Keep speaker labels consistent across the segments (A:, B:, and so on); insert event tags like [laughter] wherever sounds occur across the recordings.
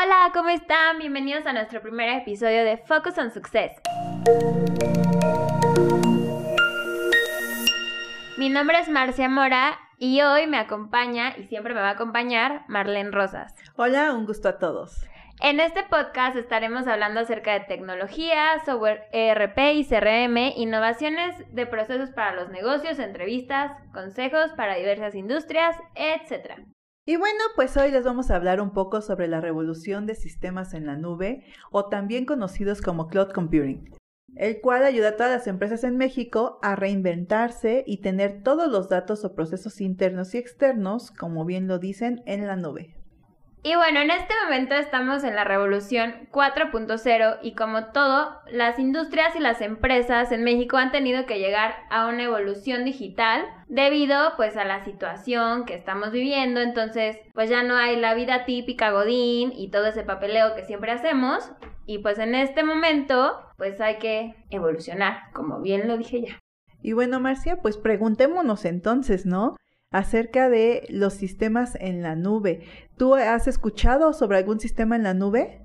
A: Hola, ¿cómo están? Bienvenidos a nuestro primer episodio de Focus on Success. Mi nombre es Marcia Mora y hoy me acompaña y siempre me va a acompañar Marlene Rosas.
B: Hola, un gusto a todos.
A: En este podcast estaremos hablando acerca de tecnología, software ERP y CRM, innovaciones de procesos para los negocios, entrevistas, consejos para diversas industrias, etc.
B: Y bueno, pues hoy les vamos a hablar un poco sobre la revolución de sistemas en la nube o también conocidos como cloud computing, el cual ayuda a todas las empresas en México a reinventarse y tener todos los datos o procesos internos y externos, como bien lo dicen, en la nube.
A: Y bueno, en este momento estamos en la revolución 4.0 y como todo, las industrias y las empresas en México han tenido que llegar a una evolución digital debido pues a la situación que estamos viviendo, entonces pues ya no hay la vida típica godín y todo ese papeleo que siempre hacemos y pues en este momento pues hay que evolucionar, como bien lo dije ya.
B: Y bueno, Marcia, pues preguntémonos entonces, ¿no? Acerca de los sistemas en la nube. ¿Tú has escuchado sobre algún sistema en la nube?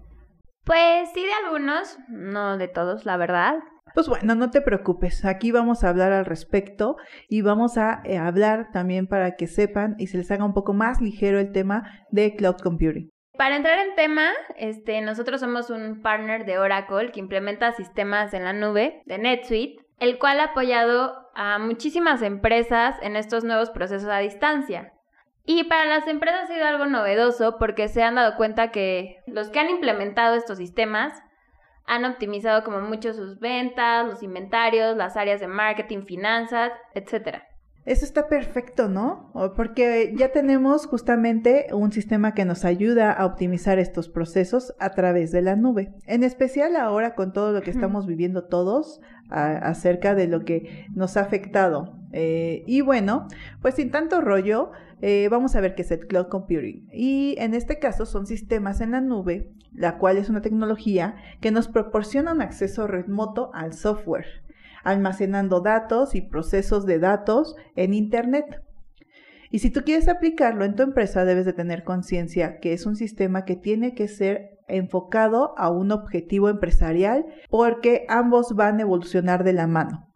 A: Pues sí, de algunos, no de todos, la verdad.
B: Pues bueno, no te preocupes, aquí vamos a hablar al respecto y vamos a eh, hablar también para que sepan y se les haga un poco más ligero el tema de cloud computing.
A: Para entrar en tema, este, nosotros somos un partner de Oracle que implementa sistemas en la nube de NetSuite el cual ha apoyado a muchísimas empresas en estos nuevos procesos a distancia. Y para las empresas ha sido algo novedoso porque se han dado cuenta que los que han implementado estos sistemas han optimizado como mucho sus ventas, los inventarios, las áreas de marketing, finanzas, etc.
B: Eso está perfecto, ¿no? Porque ya tenemos justamente un sistema que nos ayuda a optimizar estos procesos a través de la nube. En especial ahora con todo lo que estamos viviendo todos acerca de lo que nos ha afectado. Eh, y bueno, pues sin tanto rollo, eh, vamos a ver qué es el cloud computing. Y en este caso son sistemas en la nube, la cual es una tecnología que nos proporciona un acceso remoto al software almacenando datos y procesos de datos en Internet. Y si tú quieres aplicarlo en tu empresa, debes de tener conciencia que es un sistema que tiene que ser enfocado a un objetivo empresarial porque ambos van a evolucionar de la mano.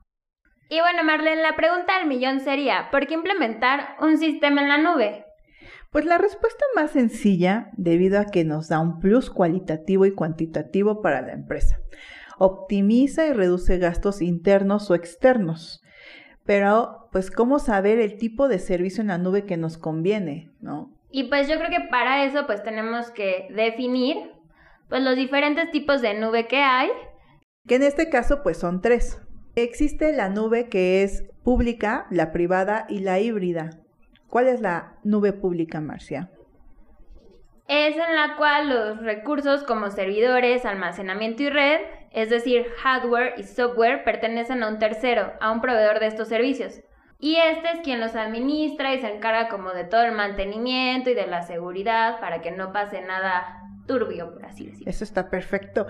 A: Y bueno, Marlene, la pregunta del millón sería, ¿por qué implementar un sistema en la nube?
B: Pues la respuesta más sencilla, debido a que nos da un plus cualitativo y cuantitativo para la empresa optimiza y reduce gastos internos o externos. Pero, pues, ¿cómo saber el tipo de servicio en la nube que nos conviene, no?
A: Y pues yo creo que para eso, pues, tenemos que definir, pues, los diferentes tipos de nube que hay.
B: Que en este caso, pues, son tres. Existe la nube que es pública, la privada y la híbrida. ¿Cuál es la nube pública, Marcia?
A: Es en la cual los recursos como servidores, almacenamiento y red es decir, hardware y software pertenecen a un tercero, a un proveedor de estos servicios. Y este es quien los administra y se encarga como de todo el mantenimiento y de la seguridad para que no pase nada turbio, por así decirlo.
B: Eso está perfecto.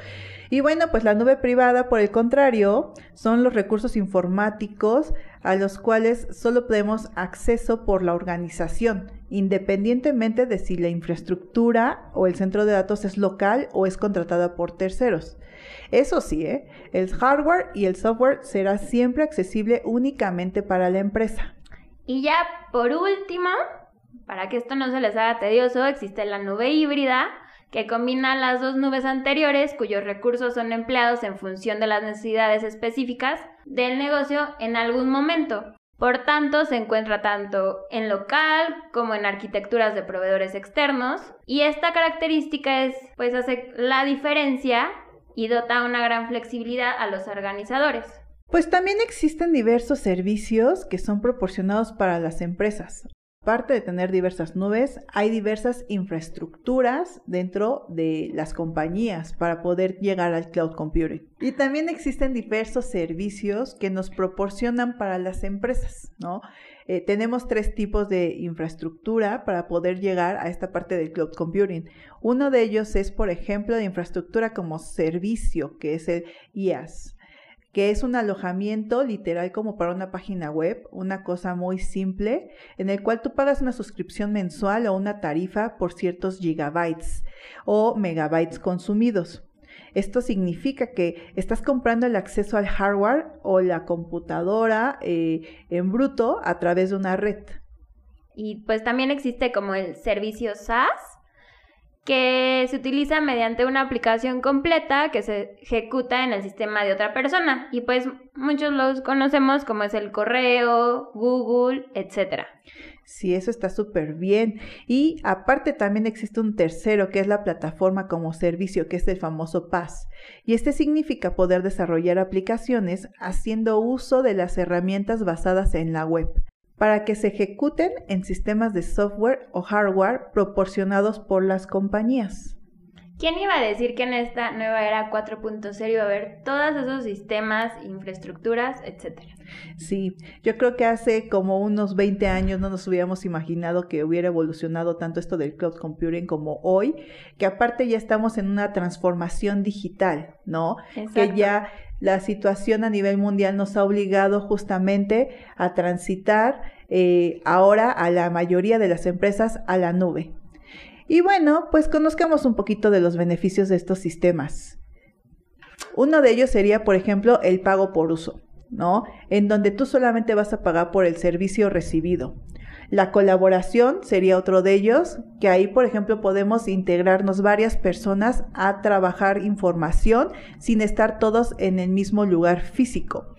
B: Y bueno, pues la nube privada, por el contrario, son los recursos informáticos a los cuales solo tenemos acceso por la organización, independientemente de si la infraestructura o el centro de datos es local o es contratada por terceros. Eso sí, ¿eh? el hardware y el software será siempre accesible únicamente para la empresa.
A: Y ya por último, para que esto no se les haga tedioso, existe la nube híbrida que combina las dos nubes anteriores cuyos recursos son empleados en función de las necesidades específicas del negocio en algún momento. Por tanto, se encuentra tanto en local como en arquitecturas de proveedores externos y esta característica es pues hace la diferencia y dota una gran flexibilidad a los organizadores.
B: Pues también existen diversos servicios que son proporcionados para las empresas. Aparte de tener diversas nubes, hay diversas infraestructuras dentro de las compañías para poder llegar al cloud computing. Y también existen diversos servicios que nos proporcionan para las empresas, ¿no? Eh, tenemos tres tipos de infraestructura para poder llegar a esta parte del cloud computing. Uno de ellos es, por ejemplo, de infraestructura como servicio, que es el IaaS que es un alojamiento literal como para una página web, una cosa muy simple, en el cual tú pagas una suscripción mensual o una tarifa por ciertos gigabytes o megabytes consumidos. Esto significa que estás comprando el acceso al hardware o la computadora eh, en bruto a través de una red.
A: Y pues también existe como el servicio SaaS, que se utiliza mediante una aplicación completa que se ejecuta en el sistema de otra persona. Y pues muchos los conocemos como es el correo, Google, etc.
B: Sí, eso está súper bien. Y aparte también existe un tercero que es la plataforma como servicio, que es el famoso PaaS. Y este significa poder desarrollar aplicaciones haciendo uso de las herramientas basadas en la web para que se ejecuten en sistemas de software o hardware proporcionados por las compañías.
A: ¿Quién iba a decir que en esta nueva era 4.0 iba a haber todos esos sistemas, infraestructuras, etcétera?
B: Sí, yo creo que hace como unos 20 años no nos hubiéramos imaginado que hubiera evolucionado tanto esto del cloud computing como hoy, que aparte ya estamos en una transformación digital, ¿no? Que ya la situación a nivel mundial nos ha obligado justamente a transitar eh, ahora a la mayoría de las empresas a la nube. Y bueno, pues conozcamos un poquito de los beneficios de estos sistemas. Uno de ellos sería, por ejemplo, el pago por uso, ¿no? En donde tú solamente vas a pagar por el servicio recibido. La colaboración sería otro de ellos, que ahí, por ejemplo, podemos integrarnos varias personas a trabajar información sin estar todos en el mismo lugar físico.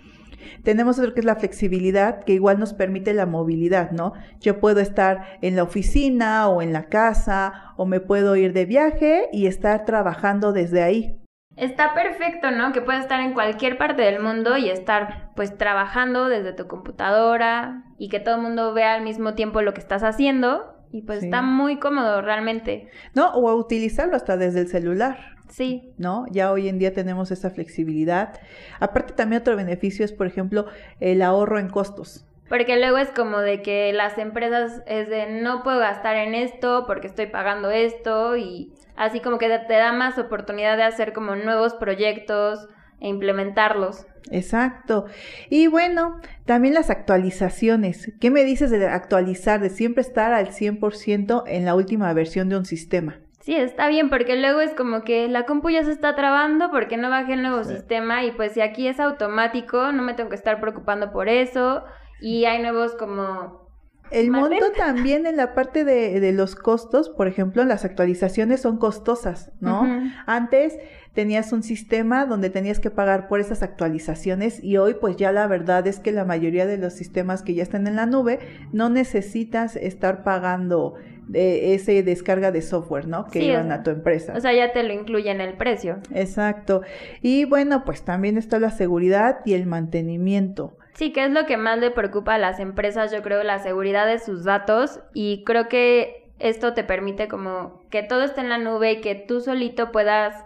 B: Tenemos otro que es la flexibilidad, que igual nos permite la movilidad, ¿no? Yo puedo estar en la oficina o en la casa o me puedo ir de viaje y estar trabajando desde ahí.
A: Está perfecto, ¿no? Que puedes estar en cualquier parte del mundo y estar pues trabajando desde tu computadora y que todo el mundo vea al mismo tiempo lo que estás haciendo y pues está muy cómodo realmente.
B: No, o utilizarlo hasta desde el celular.
A: Sí.
B: ¿No? Ya hoy en día tenemos esa flexibilidad. Aparte también otro beneficio es, por ejemplo, el ahorro en costos.
A: Porque luego es como de que las empresas es de no puedo gastar en esto porque estoy pagando esto y así como que te da más oportunidad de hacer como nuevos proyectos e implementarlos.
B: Exacto. Y bueno, también las actualizaciones. ¿Qué me dices de actualizar, de siempre estar al 100% en la última versión de un sistema?
A: Sí, está bien, porque luego es como que la compu ya se está trabando porque no bajé el nuevo sistema y pues si aquí es automático, no me tengo que estar preocupando por eso. Y hay nuevos como
B: el monto también en la parte de, de, los costos, por ejemplo, las actualizaciones son costosas, ¿no? Antes tenías un sistema donde tenías que pagar por esas actualizaciones y hoy pues ya la verdad es que la mayoría de los sistemas que ya están en la nube no necesitas estar pagando de ese descarga de software, ¿no? Que iban a tu empresa.
A: O sea, ya te lo incluye en el precio.
B: Exacto. Y bueno, pues también está la seguridad y el mantenimiento.
A: Sí, que es lo que más le preocupa a las empresas, yo creo, la seguridad de sus datos y creo que esto te permite como que todo esté en la nube y que tú solito puedas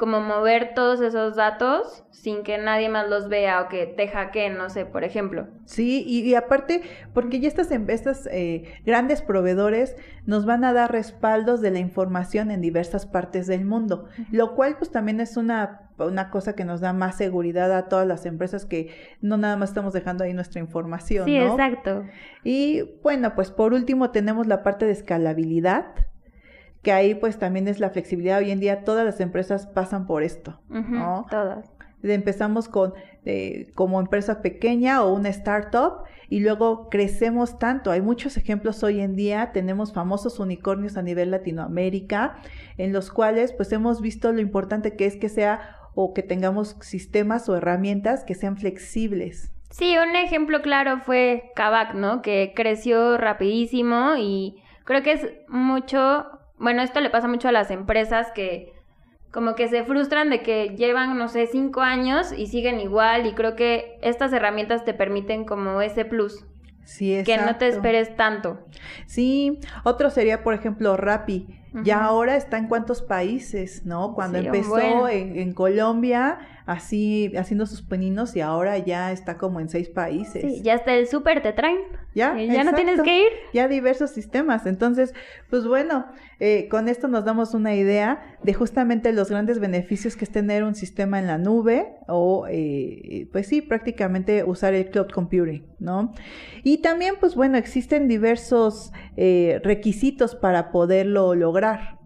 A: como mover todos esos datos sin que nadie más los vea o que te hackeen, no sé, por ejemplo.
B: Sí, y, aparte, porque ya estas, estas eh, grandes proveedores nos van a dar respaldos de la información en diversas partes del mundo, lo cual pues también es una, una cosa que nos da más seguridad a todas las empresas que no nada más estamos dejando ahí nuestra información.
A: Sí, exacto.
B: Y bueno, pues por último tenemos la parte de escalabilidad que ahí pues también es la flexibilidad. Hoy en día todas las empresas pasan por esto, ¿no?
A: Todas.
B: Empezamos con eh, como empresa pequeña o una startup y luego crecemos tanto. Hay muchos ejemplos hoy en día. Tenemos famosos unicornios a nivel Latinoamérica en los cuales pues hemos visto lo importante que es que sea o que tengamos sistemas o herramientas que sean flexibles.
A: Sí, un ejemplo claro fue Kavak, ¿no? Que creció rapidísimo y creo que es mucho bueno, esto le pasa mucho a las empresas que como que se frustran de que llevan, no sé, cinco años y siguen igual y creo que estas herramientas te permiten como ese plus.
B: Sí,
A: Que no te esperes tanto.
B: Sí, otro sería, por ejemplo, Rappi Ya ahora está en cuántos países, ¿no? Cuando empezó en, Colombia, así haciendo sus peninos y ahora ya está como en seis países.
A: Sí, ya está el súper te traen. Ya, ya no tienes que ir.
B: Ya diversos sistemas. Entonces, pues bueno, eh, con esto nos damos una idea de justamente los grandes beneficios que es tener un sistema en la nube o, eh, pues sí, prácticamente usar el cloud computing, ¿no? Y también, pues bueno, existen diversos eh, requisitos para poderlo lograr.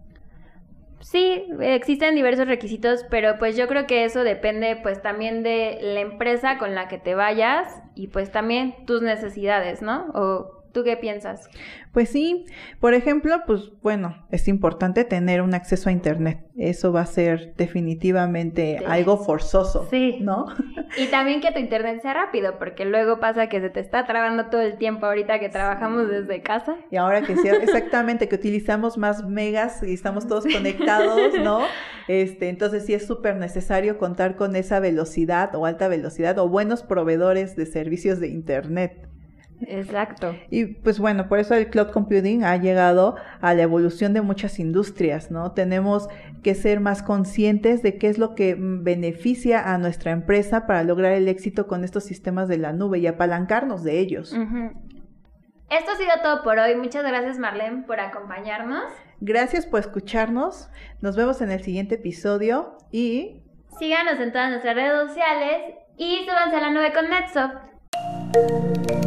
A: Sí, existen diversos requisitos, pero pues yo creo que eso depende pues también de la empresa con la que te vayas y pues también tus necesidades, ¿no? ¿Tú qué piensas?
B: Pues sí, por ejemplo, pues bueno, es importante tener un acceso a Internet. Eso va a ser definitivamente algo forzoso, sí. ¿no? [laughs]
A: Y también que tu Internet sea rápido, porque luego pasa que se te está trabando todo el tiempo ahorita que trabajamos desde casa.
B: Y ahora que sea [laughs] exactamente, que utilizamos más megas y estamos todos conectados, ¿no? [laughs] Este, entonces sí es súper necesario contar con esa velocidad o alta velocidad o buenos proveedores de servicios de Internet.
A: Exacto.
B: Y pues bueno, por eso el cloud computing ha llegado a la evolución de muchas industrias, ¿no? Tenemos que ser más conscientes de qué es lo que beneficia a nuestra empresa para lograr el éxito con estos sistemas de la nube y apalancarnos de ellos.
A: Esto ha sido todo por hoy. Muchas gracias Marlene por acompañarnos.
B: Gracias por escucharnos. Nos vemos en el siguiente episodio y...
A: Síganos en todas nuestras redes sociales y súbanse a la nube con NetSoft.